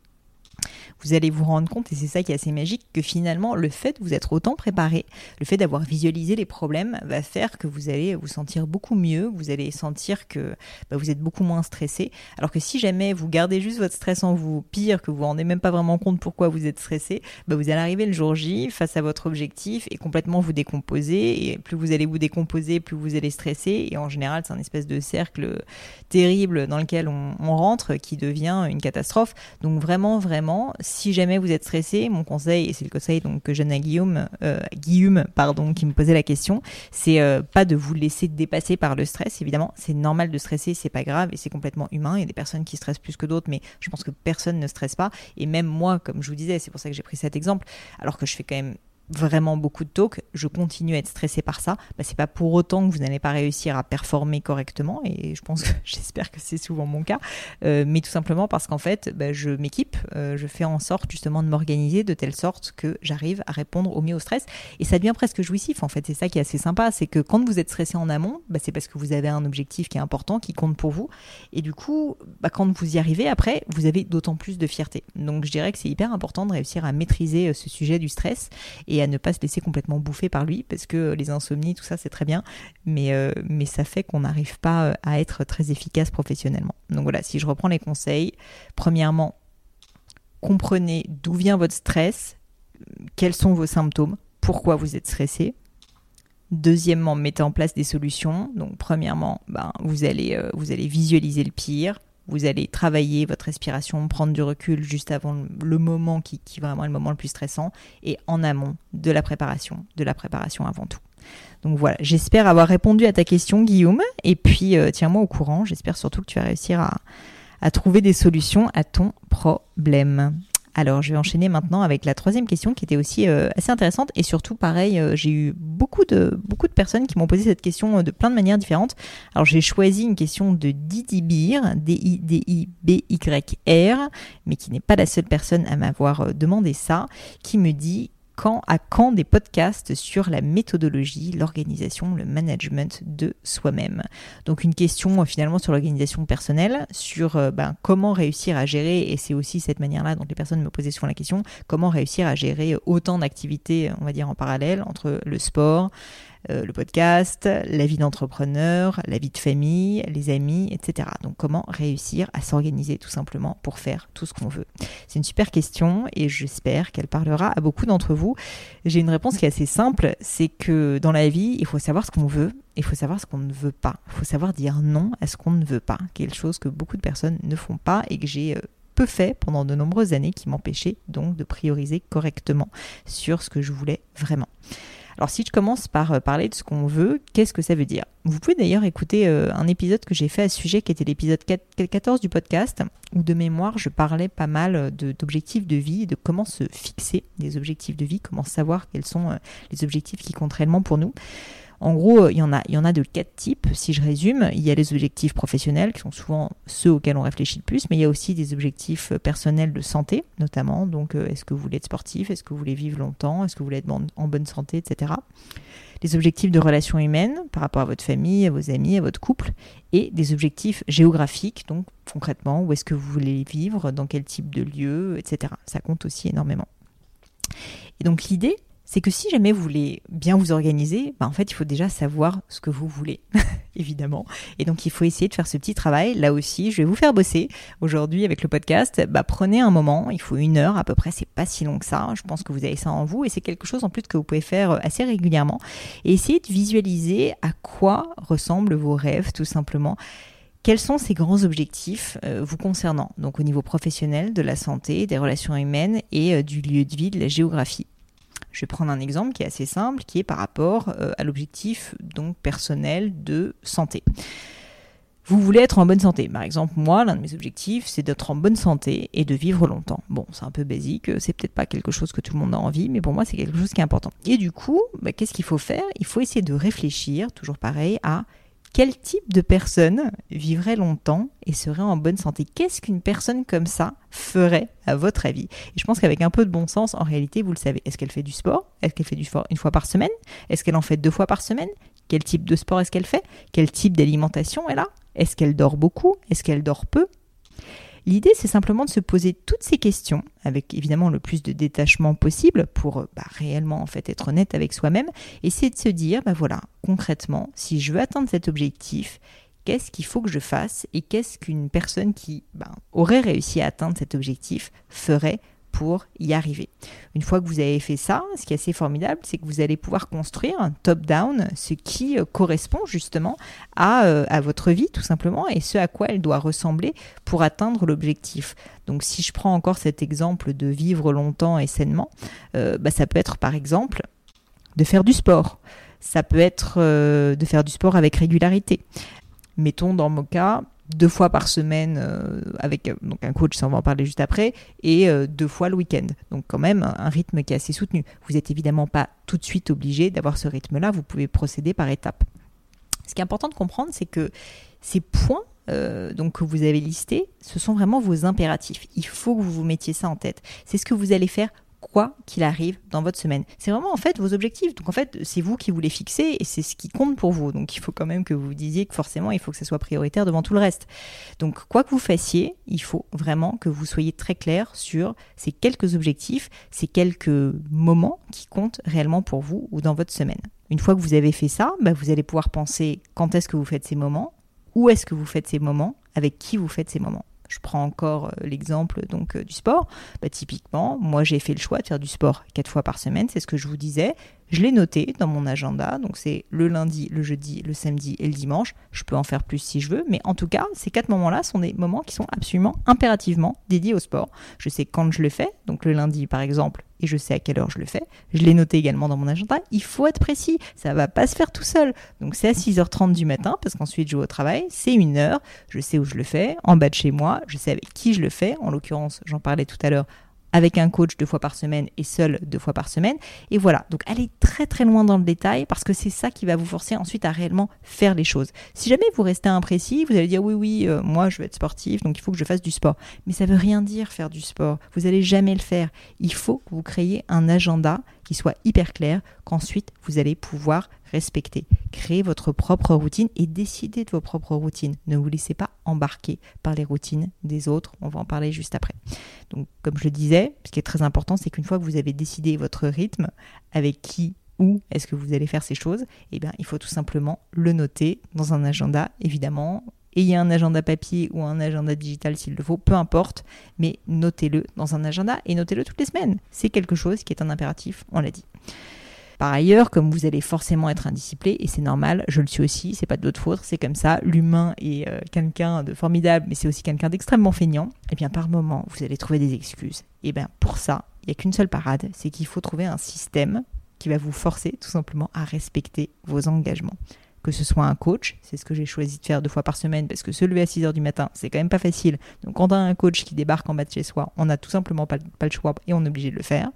vous allez vous rendre compte, et c'est ça qui est assez magique, que finalement, le fait de vous être autant préparé, le fait d'avoir visualisé les problèmes, va faire que vous allez vous sentir beaucoup mieux, vous allez sentir que bah, vous êtes beaucoup moins stressé. Alors que si jamais vous gardez juste votre stress en vous, pire, que vous vous rendez même pas vraiment compte pourquoi vous êtes stressé, bah, vous allez arriver le jour J face à votre objectif et complètement vous décomposer. Et plus vous allez vous décomposer, plus vous allez stresser. Et en général, c'est un espèce de cercle terrible dans lequel on rentre qui devient une catastrophe. Donc vraiment, vraiment, si jamais vous êtes stressé, mon conseil, et c'est le conseil donc, que je donne à Guillaume, euh, Guillaume pardon, qui me posait la question, c'est euh, pas de vous laisser dépasser par le stress. Évidemment, c'est normal de stresser, c'est pas grave et c'est complètement humain. Il y a des personnes qui stressent plus que d'autres, mais je pense que personne ne stresse pas. Et même moi, comme je vous disais, c'est pour ça que j'ai pris cet exemple, alors que je fais quand même vraiment beaucoup de talk, je continue à être stressé par ça, bah, c'est pas pour autant que vous n'allez pas réussir à performer correctement, et je pense que [laughs] j'espère que c'est souvent mon cas, euh, mais tout simplement parce qu'en fait, bah, je m'équipe, euh, je fais en sorte justement de m'organiser de telle sorte que j'arrive à répondre au mieux au stress, et ça devient presque jouissif en fait, c'est ça qui est assez sympa, c'est que quand vous êtes stressé en amont, bah, c'est parce que vous avez un objectif qui est important, qui compte pour vous, et du coup, bah, quand vous y arrivez après, vous avez d'autant plus de fierté. Donc je dirais que c'est hyper important de réussir à maîtriser euh, ce sujet du stress, et à ne pas se laisser complètement bouffer par lui, parce que les insomnies, tout ça, c'est très bien, mais, euh, mais ça fait qu'on n'arrive pas euh, à être très efficace professionnellement. Donc voilà, si je reprends les conseils, premièrement, comprenez d'où vient votre stress, quels sont vos symptômes, pourquoi vous êtes stressé. Deuxièmement, mettez en place des solutions. Donc, premièrement, ben, vous, allez, euh, vous allez visualiser le pire. Vous allez travailler votre respiration, prendre du recul juste avant le moment qui, qui vraiment est le moment le plus stressant et en amont de la préparation, de la préparation avant tout. Donc voilà, j'espère avoir répondu à ta question Guillaume et puis euh, tiens-moi au courant, j'espère surtout que tu vas réussir à, à trouver des solutions à ton problème. Alors, je vais enchaîner maintenant avec la troisième question qui était aussi euh, assez intéressante et surtout, pareil, euh, j'ai eu beaucoup de, beaucoup de personnes qui m'ont posé cette question euh, de plein de manières différentes. Alors, j'ai choisi une question de Didi Bir, D-I-D-I-B-Y-R, mais qui n'est pas la seule personne à m'avoir demandé ça, qui me dit quand à quand des podcasts sur la méthodologie, l'organisation, le management de soi-même. Donc une question euh, finalement sur l'organisation personnelle, sur euh, ben, comment réussir à gérer, et c'est aussi cette manière-là dont les personnes me posaient souvent la question, comment réussir à gérer autant d'activités, on va dire en parallèle, entre le sport, euh, le podcast, la vie d'entrepreneur, la vie de famille, les amis, etc. Donc comment réussir à s'organiser tout simplement pour faire tout ce qu'on veut? C'est une super question et j'espère qu'elle parlera à beaucoup d'entre vous. J'ai une réponse qui est assez simple, c'est que dans la vie, il faut savoir ce qu'on veut il faut savoir ce qu'on ne veut pas. Il faut savoir dire non à ce qu'on ne veut pas, quelque chose que beaucoup de personnes ne font pas et que j'ai euh, peu fait pendant de nombreuses années qui m'empêchait donc de prioriser correctement sur ce que je voulais vraiment. Alors si je commence par euh, parler de ce qu'on veut, qu'est-ce que ça veut dire? Vous pouvez d'ailleurs écouter euh, un épisode que j'ai fait à ce sujet qui était l'épisode 14 du podcast, où de mémoire je parlais pas mal euh, d'objectifs de, vie, de comment se fixer des objectifs de vie, comment savoir quels sont les objectifs qui comptent réellement pour nous. En gros, il y en a, il y en a de quatre types. Si je résume, il y a les objectifs professionnels qui sont souvent ceux auxquels on réfléchit le plus, mais il y a aussi des objectifs personnels de santé, notamment. Donc, euh, est-ce que vous voulez être sportif? Est-ce que vous voulez vivre longtemps? Est-ce que vous voulez être en bonne santé, etc. Les objectifs de relations humaines par rapport à votre famille, à vos amis, à votre couple, et des objectifs géographiques, donc concrètement, où est-ce que vous voulez vivre, dans quel type de lieu, etc. Ça compte aussi énormément. Et donc l'idée, c'est que si jamais vous voulez bien vous organiser, bah en fait, il faut déjà savoir ce que vous voulez, [laughs] évidemment. Et donc, il faut essayer de faire ce petit travail. Là aussi, je vais vous faire bosser aujourd'hui avec le podcast. Bah, prenez un moment, il faut une heure à peu près, c'est pas si long que ça. Je pense que vous avez ça en vous et c'est quelque chose en plus que vous pouvez faire euh, assez régulièrement. Et essayez de visualiser à quoi ressemblent vos rêves, tout simplement. Quels sont ces grands objectifs euh, vous concernant, donc au niveau professionnel, de la santé, des relations humaines et euh, du lieu de vie, de la géographie je vais prendre un exemple qui est assez simple, qui est par rapport euh, à l'objectif donc personnel de santé. Vous voulez être en bonne santé. Par exemple, moi, l'un de mes objectifs, c'est d'être en bonne santé et de vivre longtemps. Bon, c'est un peu basique, c'est peut-être pas quelque chose que tout le monde a envie, mais pour moi, c'est quelque chose qui est important. Et du coup, bah, qu'est-ce qu'il faut faire? Il faut essayer de réfléchir, toujours pareil, à quel type de personne vivrait longtemps et serait en bonne santé? Qu'est-ce qu'une personne comme ça ferait, à votre avis? Et je pense qu'avec un peu de bon sens, en réalité, vous le savez. Est-ce qu'elle fait du sport? Est-ce qu'elle fait du sport une fois par semaine? Est-ce qu'elle en fait deux fois par semaine? Quel type de sport est-ce qu'elle fait? Quel type d'alimentation elle a? Est-ce qu'elle dort beaucoup? Est-ce qu'elle dort peu? L'idée, c'est simplement de se poser toutes ces questions, avec évidemment le plus de détachement possible pour bah, réellement en fait être honnête avec soi-même, et c'est de se dire, bah voilà, concrètement, si je veux atteindre cet objectif, qu'est-ce qu'il faut que je fasse et qu'est-ce qu'une personne qui ben, aurait réussi à atteindre cet objectif ferait pour y arriver. Une fois que vous avez fait ça, ce qui est assez formidable, c'est que vous allez pouvoir construire un top-down, ce qui euh, correspond justement à, euh, à, votre vie tout simplement et ce à quoi elle doit ressembler pour atteindre l'objectif. Donc si je prends encore cet exemple de vivre longtemps et sainement, euh, bah, ça peut être par exemple de faire du sport. Ça peut être de faire du sport avec régularité mettons dans mon cas, deux fois par semaine euh, avec euh, un coach, ça on va en parler juste après, et euh, deux fois le week-end. Donc quand même un rythme qui est assez soutenu. Vous n'êtes évidemment pas tout de suite obligé d'avoir ce rythme-là, vous pouvez procéder par étapes. Ce qui est important de comprendre, c'est que ces points que vous avez listés, ce sont vraiment vos impératifs. Il faut que vous vous mettiez ça en tête. C'est ce que vous allez faire quoi qu'il arrive dans votre semaine. C'est vraiment en fait vos objectifs. Donc en fait, c'est vous qui vous les fixez et c'est ce qui compte pour vous. Donc il faut quand même que vous disiez que forcément, il faut que ça soit prioritaire devant tout le reste. Donc quoi que vous fassiez, il faut vraiment que vous soyez très clair sur ces quelques objectifs, ces quelques moments qui comptent réellement pour vous ou dans votre semaine. Une fois que vous avez fait ça, bah, vous allez pouvoir penser quand est-ce que vous faites ces moments, où est-ce que vous faites ces moments, avec qui vous faites ces moments je prends encore euh, l'exemple donc euh, du sport. Bah, typiquement, moi j'ai fait le choix de faire du sport quatre fois par semaine, c'est ce que je vous disais. Je l'ai noté dans mon agenda, donc c'est le lundi, le jeudi, le samedi et le dimanche. Je peux en faire plus si je veux, mais en tout cas, ces quatre moments-là sont des moments qui sont absolument impérativement dédiés au sport. Je sais quand je le fais, donc le lundi par exemple, et je sais à quelle heure je le fais. Je l'ai noté également dans mon agenda. Il faut être précis, ça va pas se faire tout seul. Donc c'est à 6h30 du matin, parce qu'ensuite je vais au travail, c'est une heure, je sais où je le fais, en bas de chez moi, je sais avec qui je le fais. En l'occurrence, j'en parlais tout à l'heure, avec un coach deux fois par semaine et seul deux fois par semaine. Et voilà, donc allez très très loin dans le détail parce que c'est ça qui va vous forcer ensuite à réellement faire les choses. Si jamais vous restez imprécis, vous allez dire oui oui, euh, moi je veux être sportif, donc il faut que je fasse du sport. Mais ça veut rien dire faire du sport. Vous allez jamais le faire. Il faut que vous créiez un agenda qui soit hyper clair, qu'ensuite vous allez pouvoir respecter. Créer votre propre routine et décider de vos propres routines. Ne vous laissez pas embarquer par les routines des autres. On va en parler juste après. Donc, comme je le disais, ce qui est très important, c'est qu'une fois que vous avez décidé votre rythme, avec qui où est-ce que vous allez faire ces choses, eh bien, il faut tout simplement le noter dans un agenda, évidemment. Ayez un agenda papier ou un agenda digital s'il le faut, peu importe, mais notez-le dans un agenda et notez-le toutes les semaines. C'est quelque chose qui est un impératif, on l'a dit. Par ailleurs, comme vous allez forcément être indiscipliné, et c'est normal, je le suis aussi, c'est pas de votre faute, c'est comme ça, l'humain est euh, quelqu'un de formidable, mais c'est aussi quelqu'un d'extrêmement feignant, et eh bien par moment, vous allez trouver des excuses. Et eh bien pour ça, il n'y a qu'une seule parade, c'est qu'il faut trouver un système qui va vous forcer tout simplement à respecter vos engagements que ce soit un coach, c'est ce que j'ai choisi de faire deux fois par semaine parce que se lever à 6 heures du matin, c'est quand même pas facile. Donc quand on a un coach qui débarque en bas de chez soi, on n'a tout simplement pas, le choix et on est obligé de le faire.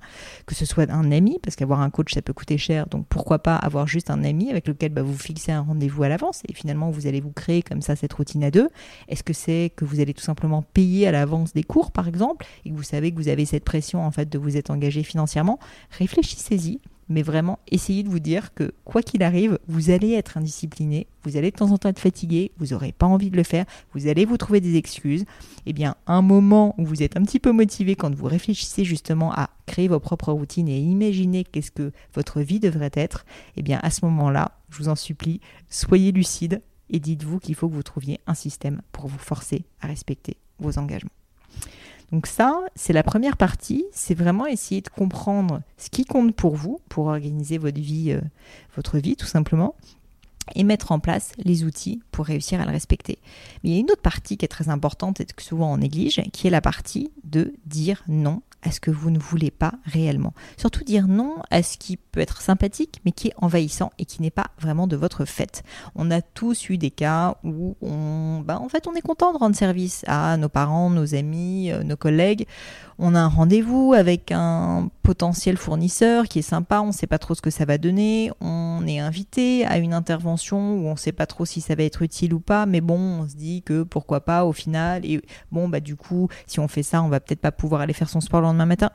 Que ce soit un ami, parce qu'avoir un coach ça peut coûter cher, donc pourquoi pas avoir juste un ami avec lequel bah, vous fixez un rendez-vous à l'avance et finalement vous allez vous créer comme ça cette routine à deux. Est-ce que c'est que vous allez tout simplement payer à l'avance des cours par exemple et que vous savez que vous avez cette pression en fait de vous être engagé financièrement? Réfléchissez-y mais vraiment essayez de vous dire que quoi qu'il arrive, vous allez être indiscipliné, vous allez de temps en temps être fatigué, vous n'aurez pas envie de le faire, vous allez vous trouver des excuses. Eh bien, un moment où vous êtes un petit peu motivé quand vous réfléchissez justement à créer vos propres routines et imaginer qu'est-ce que votre vie devrait être, eh bien, à ce moment-là, je vous en supplie, soyez lucide et dites-vous qu'il faut que vous trouviez un système pour vous forcer à respecter vos engagements. Donc ça, c'est la première partie, c'est vraiment essayer de comprendre ce qui compte pour vous, pour organiser votre vie, euh, votre vie tout simplement, et mettre en place les outils pour réussir à le respecter. Mais il y a une autre partie qui est très importante et que souvent on néglige, qui est la partie de dire non à ce que vous ne voulez pas réellement. Surtout dire non à ce qui peut être sympathique mais qui est envahissant et qui n'est pas vraiment de votre fait. On a tous eu des cas où on, bah, en fait, on est content de rendre service à nos parents, nos amis, euh, nos collègues. On a un rendez-vous avec un potentiel fournisseur qui est sympa, on ne sait pas trop ce que ça va donner. On est invité à une intervention où on ne sait pas trop si ça va être utile ou pas, mais bon, on se dit que pourquoi pas au final. Et bon, bah du coup, si on fait ça, on va peut-être pas pouvoir aller faire son sport lendemain matin.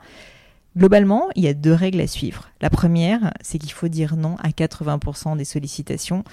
Globalement, il y a deux règles à suivre. La première, c'est qu'il faut dire non à 80% des sollicitations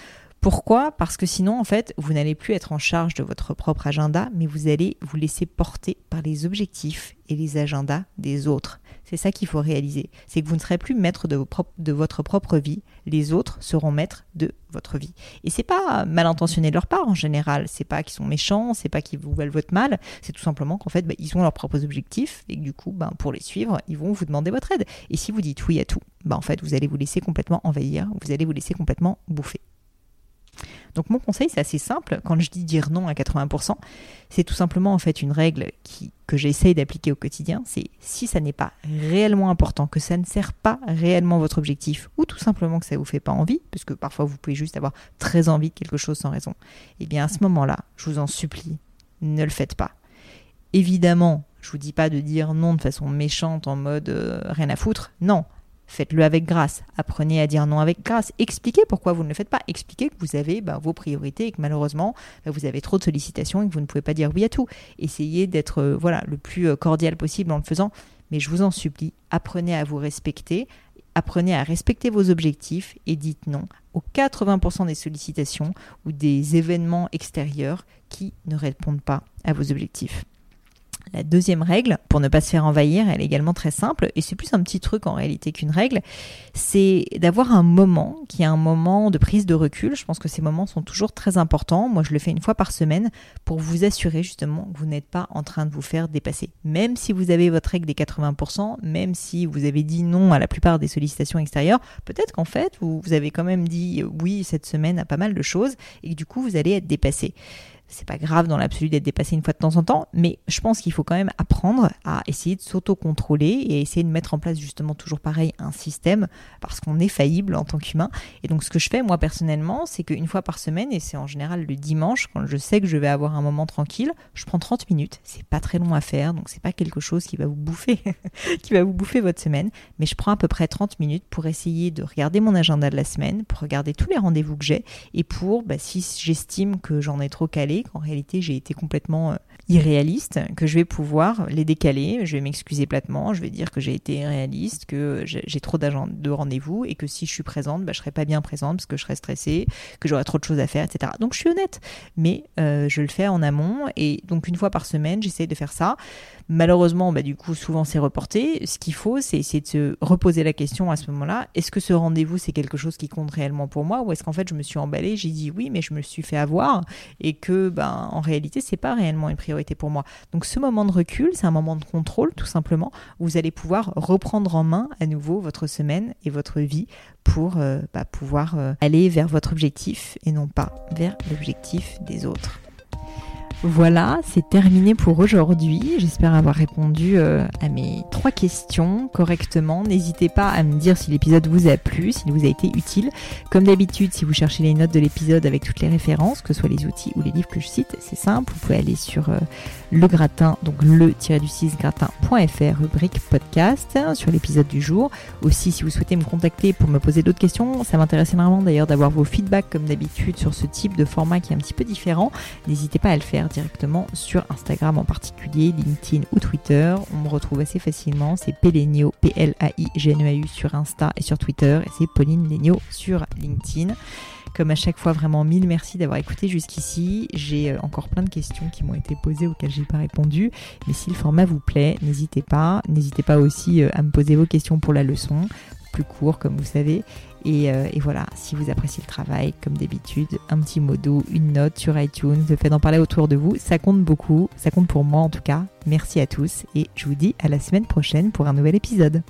Pourquoi? Parce que sinon, en fait, vous n'allez plus être en charge de votre propre agenda, mais vous allez vous laisser porter par les objectifs et les agendas des autres. C'est ça qu'il faut réaliser. C'est que vous ne serez plus maître de, votre propre vie. Les autres seront maîtres de votre vie. Et c'est pas mal intentionné de leur part en général. C'est pas qu'ils sont méchants, c'est pas qu'ils vous veulent votre mal. C'est tout simplement qu'en fait, bah, ils ont leurs propres objectifs et que du coup, bah, pour les suivre, ils vont vous demander votre aide. Et si vous dites oui à tout, bah, en fait, vous allez vous laisser complètement envahir. Vous allez vous laisser complètement bouffer. Donc mon conseil, c'est assez simple. Quand je dis dire non à 80%, c'est tout simplement en fait une règle que j'essaye d'appliquer au quotidien. C'est si ça n'est pas réellement important, que ça ne sert pas réellement votre objectif, ou tout simplement que ça vous fait pas envie, parce que parfois vous pouvez juste avoir très envie de quelque chose sans raison. Et eh bien à ce moment-là, je vous en supplie, ne le faites pas. Évidemment, je vous dis pas de dire non de façon méchante en mode euh, rien à foutre. Non, Faites-le avec grâce. Apprenez à dire non avec grâce. Expliquez pourquoi vous ne le faites pas. Expliquez que vous avez bah, vos priorités et que malheureusement bah, vous avez trop de sollicitations et que vous ne pouvez pas dire oui à tout. Essayez d'être euh, voilà le plus euh, cordial possible en le faisant. Mais je vous en supplie, apprenez à vous respecter. Apprenez à respecter vos objectifs et dites non aux 80% des sollicitations ou des événements extérieurs qui ne répondent pas à vos objectifs. La deuxième règle, pour ne pas se faire envahir, elle est également très simple, et c'est plus un petit truc en réalité qu'une règle, c'est d'avoir un moment qui est un moment de prise de recul. Je pense que ces moments sont toujours très importants. Moi, je le fais une fois par semaine pour vous assurer justement que vous n'êtes pas en train de vous faire dépasser. Même si vous avez votre règle des 80%, même si vous avez dit non à la plupart des sollicitations extérieures, peut-être qu'en fait, vous, avez quand même dit oui cette semaine à pas mal de choses, et que du coup, vous allez être dépassé c'est pas grave dans l'absolu d'être dépassé une fois de temps en temps, mais je pense qu'il faut quand même apprendre à essayer de s'auto-contrôler et essayer de mettre en place justement toujours pareil un système parce qu'on est faillible en tant qu'humain. Et donc ce que je fais moi personnellement, c'est qu'une fois par semaine, et c'est en général le dimanche, quand je sais que je vais avoir un moment tranquille, je prends 30 minutes. C'est pas très long à faire, donc c'est pas quelque chose qui va vous bouffer, [laughs] qui va vous bouffer votre semaine, mais je prends à peu près 30 minutes pour essayer de regarder mon agenda de la semaine, pour regarder tous les rendez-vous que j'ai et pour, bah, si j'estime que j'en ai trop calé, qu'en réalité j'ai été complètement euh, irréaliste, que je vais pouvoir les décaler, je vais m'excuser platement, je vais dire que j'ai été réaliste, que j'ai trop de rendez-vous et que si je suis présente, bah, je serai pas bien présente parce que je serai stressée, que j'aurai trop de choses à faire, etc. Donc je suis honnête, mais euh, je le fais en amont et donc une fois par semaine, j'essaie de faire ça. Malheureusement, bah, du coup, souvent c'est reporté. Ce qu'il faut, c'est essayer de se reposer la question à ce moment-là. Est-ce que ce rendez-vous, c'est quelque chose qui compte réellement pour moi ou est-ce qu'en fait, je me suis emballée, j'ai dit oui, mais je me suis fait avoir et que, ben, en réalité, c'est pas réellement une priorité pour moi. Donc, ce moment de recul, c'est un moment de contrôle, tout simplement, vous allez pouvoir reprendre en main à nouveau votre semaine et votre vie pour euh, bah, pouvoir euh, aller vers votre objectif et non pas vers l'objectif des autres. Voilà, c'est terminé pour aujourd'hui. J'espère avoir répondu euh, à mes trois questions correctement. N'hésitez pas à me dire si l'épisode vous a plu, s'il vous a été utile. Comme d'habitude, si vous cherchez les notes de l'épisode avec toutes les références, que ce soit les outils ou les livres que je cite, c'est simple. Vous pouvez aller sur euh, le gratin, donc le-du-6 gratin.fr, rubrique podcast, sur l'épisode du jour. Aussi, si vous souhaitez me contacter pour me poser d'autres questions, ça m'intéresse énormément d'ailleurs d'avoir vos feedbacks comme d'habitude sur ce type de format qui est un petit peu différent. N'hésitez pas à le faire directement sur Instagram en particulier, LinkedIn ou Twitter. On me retrouve assez facilement. C'est Pelenio, P-L-A-I-G-N-E-A-U sur Insta et sur Twitter. Et c'est Pauline Legno sur LinkedIn. Comme à chaque fois, vraiment mille merci d'avoir écouté jusqu'ici. J'ai euh, encore plein de questions qui m'ont été posées auxquelles j'ai pas répondu. Mais si le format vous plaît, n'hésitez pas. N'hésitez pas aussi euh, à me poser vos questions pour la leçon plus court, comme vous savez. Euh, et, voilà, si vous appréciez le travail, comme d'habitude, un petit mot doux, une note sur iTunes, le fait d'en parler autour de vous, ça compte beaucoup, ça compte pour moi en tout cas. Merci à tous et je vous dis à la semaine prochaine pour un nouvel épisode.